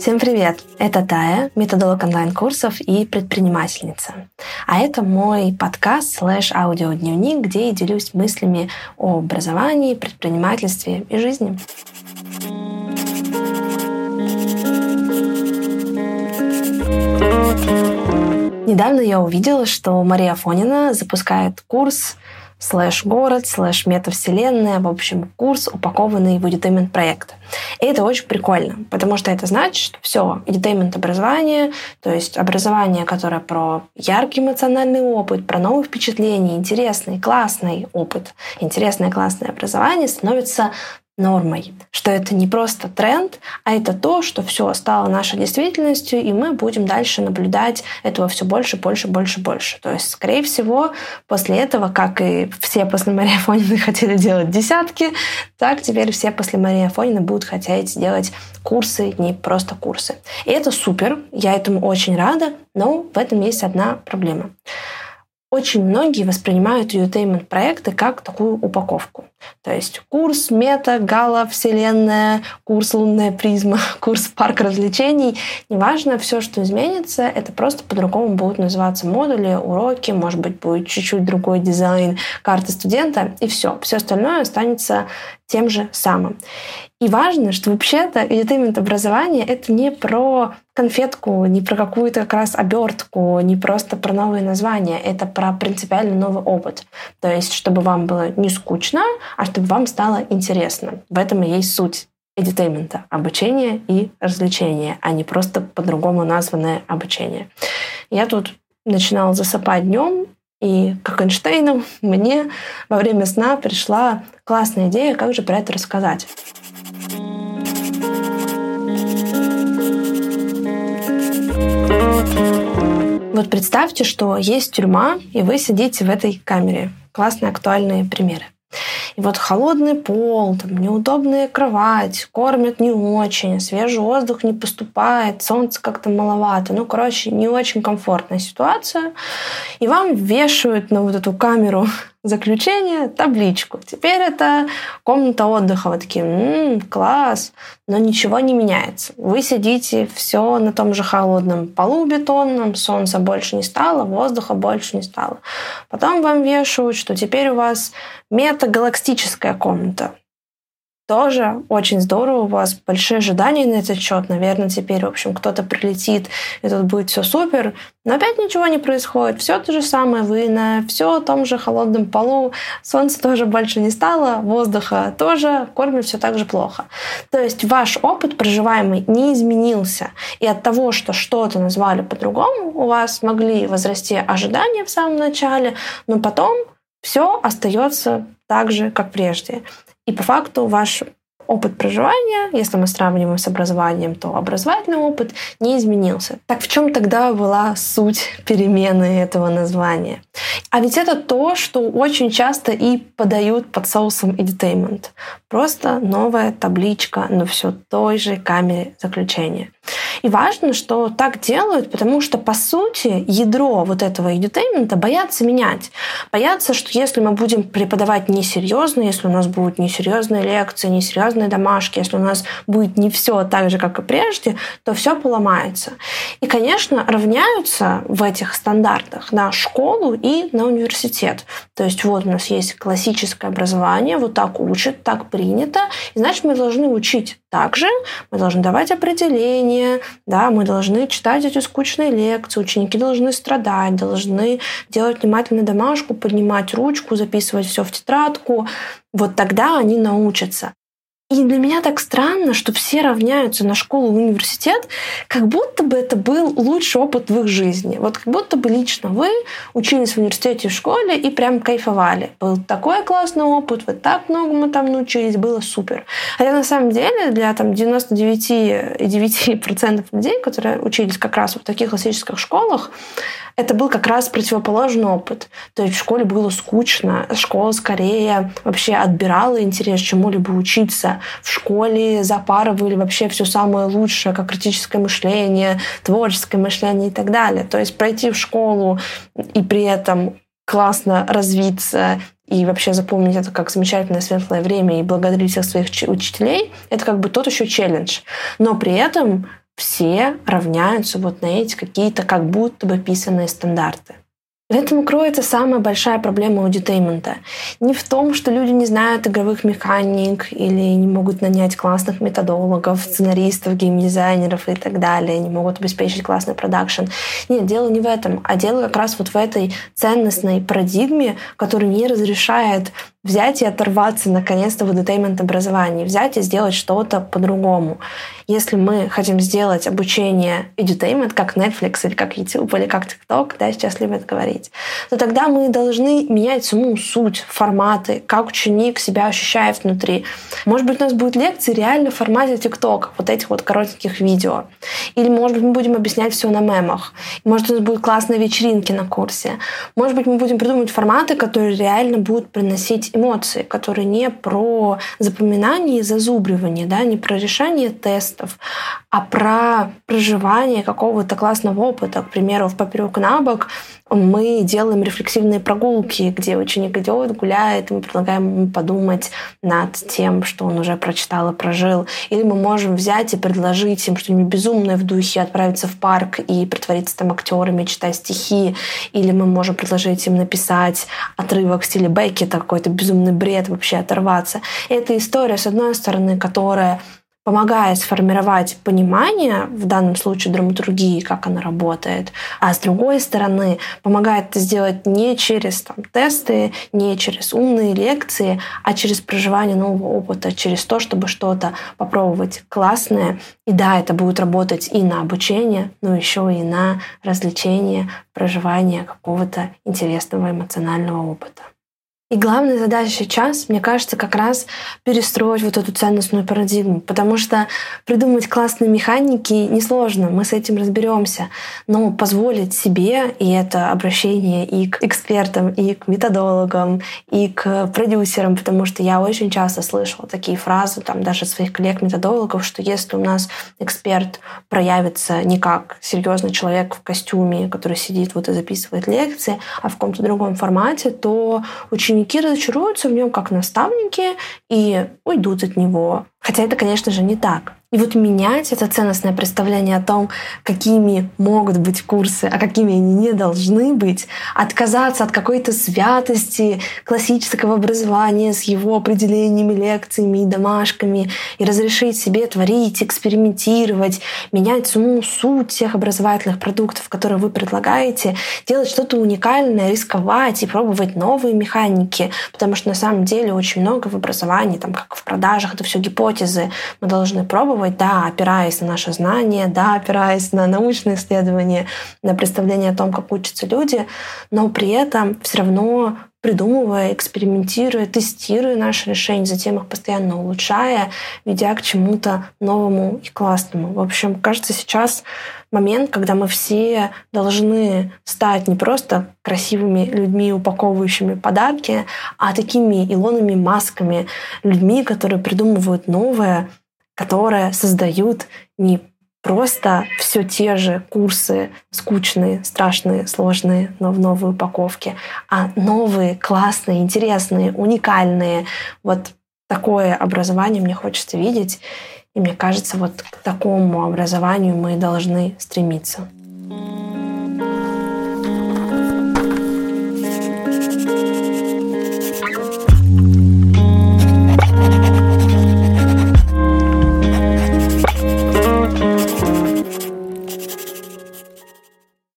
Всем привет! Это Тая, методолог онлайн-курсов и предпринимательница. А это мой подкаст слэш аудиодневник, где я делюсь мыслями о образовании, предпринимательстве и жизни. Недавно я увидела, что Мария Фонина запускает курс слэш-город, слэш-метавселенная, в общем, курс, упакованный в edutainment проект. И это очень прикольно, потому что это значит, что все, edutainment образование, то есть образование, которое про яркий эмоциональный опыт, про новые впечатления, интересный, классный опыт, интересное, классное образование становится нормой, что это не просто тренд, а это то, что все стало нашей действительностью, и мы будем дальше наблюдать этого все больше, больше, больше, больше. То есть, скорее всего, после этого, как и все после Марии Афонины хотели делать десятки, так теперь все после Марии Афонины будут хотеть делать курсы, не просто курсы. И это супер, я этому очень рада, но в этом есть одна проблема. Очень многие воспринимают edutainment проекты как такую упаковку. То есть курс мета, гала, вселенная, курс лунная призма, курс парк развлечений. Неважно, все, что изменится, это просто по-другому будут называться модули, уроки, может быть, будет чуть-чуть другой дизайн карты студента, и все. Все остальное останется тем же самым. И важно, что вообще-то edutainment образование — это не про конфетку, не про какую-то как раз обертку, не просто про новые названия. Это про принципиально новый опыт. То есть, чтобы вам было не скучно, а чтобы вам стало интересно. В этом и есть суть edutainment — обучение и развлечение, а не просто по-другому названное обучение. Я тут начинала засыпать днем, и как Эйнштейну мне во время сна пришла классная идея, как же про это рассказать. Вот представьте, что есть тюрьма, и вы сидите в этой камере. Классные актуальные примеры. И вот холодный пол, там, неудобная кровать, кормят не очень, свежий воздух не поступает, солнце как-то маловато. Ну, короче, не очень комфортная ситуация. И вам вешают на вот эту камеру заключение табличку. Теперь это комната отдыха. Вы такие, м-м, класс, но ничего не меняется. Вы сидите все на том же холодном полу бетонном, солнца больше не стало, воздуха больше не стало. Потом вам вешают, что теперь у вас метагалактическая комната тоже очень здорово. У вас большие ожидания на этот счет. Наверное, теперь, в общем, кто-то прилетит, и тут будет все супер. Но опять ничего не происходит. Все то же самое. Вы на все том же холодном полу. Солнца тоже больше не стало. Воздуха тоже. Кормят все так же плохо. То есть ваш опыт проживаемый не изменился. И от того, что что-то назвали по-другому, у вас могли возрасти ожидания в самом начале, но потом все остается так же, как прежде. И по факту ваш опыт проживания, если мы сравниваем с образованием, то образовательный опыт не изменился. Так в чем тогда была суть перемены этого названия? А ведь это то, что очень часто и подают под соусом edutainment. Просто новая табличка на все той же камере заключения. И важно, что так делают, потому что, по сути, ядро вот этого edutainment боятся менять. Боятся, что если мы будем преподавать несерьезно, если у нас будут несерьезные лекции, несерьезные домашки, если у нас будет не все так же, как и прежде, то все поломается. И, конечно, равняются в этих стандартах на школу и на университет. То есть вот у нас есть классическое образование, вот так учат, так принято, и значит мы должны учить также, мы должны давать определения, да, мы должны читать эти скучные лекции, ученики должны страдать, должны делать внимательно домашку, поднимать ручку, записывать все в тетрадку. Вот тогда они научатся. И для меня так странно, что все равняются на школу и университет, как будто бы это был лучший опыт в их жизни. Вот как будто бы лично вы учились в университете в школе и прям кайфовали. Был такой классный опыт, вы так многому там научились, было супер. Хотя на самом деле для там, 99,9% людей, которые учились как раз в таких классических школах, это был как раз противоположный опыт. То есть в школе было скучно, школа скорее вообще отбирала интерес чему-либо учиться. В школе запарывали вообще все самое лучшее, как критическое мышление, творческое мышление и так далее. То есть пройти в школу и при этом классно развиться и вообще запомнить это как замечательное светлое время и благодарить всех своих учителей, это как бы тот еще челлендж. Но при этом все равняются вот на эти какие-то как будто бы писанные стандарты. В этом кроется самая большая проблема edutainment а. Не в том, что люди не знают игровых механик или не могут нанять классных методологов, сценаристов, геймдизайнеров и так далее, не могут обеспечить классный продакшн. Нет, дело не в этом, а дело как раз вот в этой ценностной парадигме, которая не разрешает взять и оторваться наконец-то в entertainment образовании, взять и сделать что-то по-другому. Если мы хотим сделать обучение edutainment, как Netflix или как YouTube или как TikTok, да, сейчас любят говорить, то тогда мы должны менять саму суть, форматы, как ученик себя ощущает внутри. Может быть, у нас будут лекции реально в формате TikTok, вот этих вот коротеньких видео. Или, может быть, мы будем объяснять все на мемах. Может, у нас будут классные вечеринки на курсе. Может быть, мы будем придумывать форматы, которые реально будут приносить эмоции, которые не про запоминание и зазубривание, да, не про решение тестов, а про проживание какого-то классного опыта. К примеру, в «Поперек на бок» мы делаем рефлексивные прогулки, где ученик идет, гуляет, и мы предлагаем ему подумать над тем, что он уже прочитал и прожил. Или мы можем взять и предложить им что-нибудь безумное в духе, отправиться в парк и притвориться там актерами, читать стихи. Или мы можем предложить им написать отрывок в стиле Беккета, какой-то безумный бред, вообще оторваться. И это история, с одной стороны, которая помогает сформировать понимание, в данном случае драматургии, как она работает, а с другой стороны помогает это сделать не через там, тесты, не через умные лекции, а через проживание нового опыта, через то, чтобы что-то попробовать классное. И да, это будет работать и на обучение, но еще и на развлечение, проживание какого-то интересного эмоционального опыта. И главная задача сейчас, мне кажется, как раз перестроить вот эту ценностную парадигму, потому что придумать классные механики несложно, мы с этим разберемся, но позволить себе, и это обращение и к экспертам, и к методологам, и к продюсерам, потому что я очень часто слышала такие фразы, там даже своих коллег-методологов, что если у нас эксперт проявится не как серьезный человек в костюме, который сидит вот и записывает лекции, а в каком-то другом формате, то очень ученики разочаруются в нем как наставники и уйдут от него. Хотя это, конечно же, не так. И вот менять это ценностное представление о том, какими могут быть курсы, а какими они не должны быть, отказаться от какой-то святости классического образования с его определениями, лекциями и домашками, и разрешить себе творить, экспериментировать, менять саму суть тех образовательных продуктов, которые вы предлагаете, делать что-то уникальное, рисковать и пробовать новые механики, потому что на самом деле очень много в образовании, там, как в продажах, это все гипотезы. Мы должны пробовать пробовать, да, опираясь на наши знания, да, опираясь на научные исследования, на представление о том, как учатся люди, но при этом все равно придумывая, экспериментируя, тестируя наши решения, затем их постоянно улучшая, ведя к чему-то новому и классному. В общем, кажется, сейчас момент, когда мы все должны стать не просто красивыми людьми, упаковывающими подарки, а такими Илонами Масками, людьми, которые придумывают новое, которые создают не просто все те же курсы, скучные, страшные, сложные, но в новой упаковке, а новые, классные, интересные, уникальные. Вот такое образование мне хочется видеть. И мне кажется, вот к такому образованию мы должны стремиться.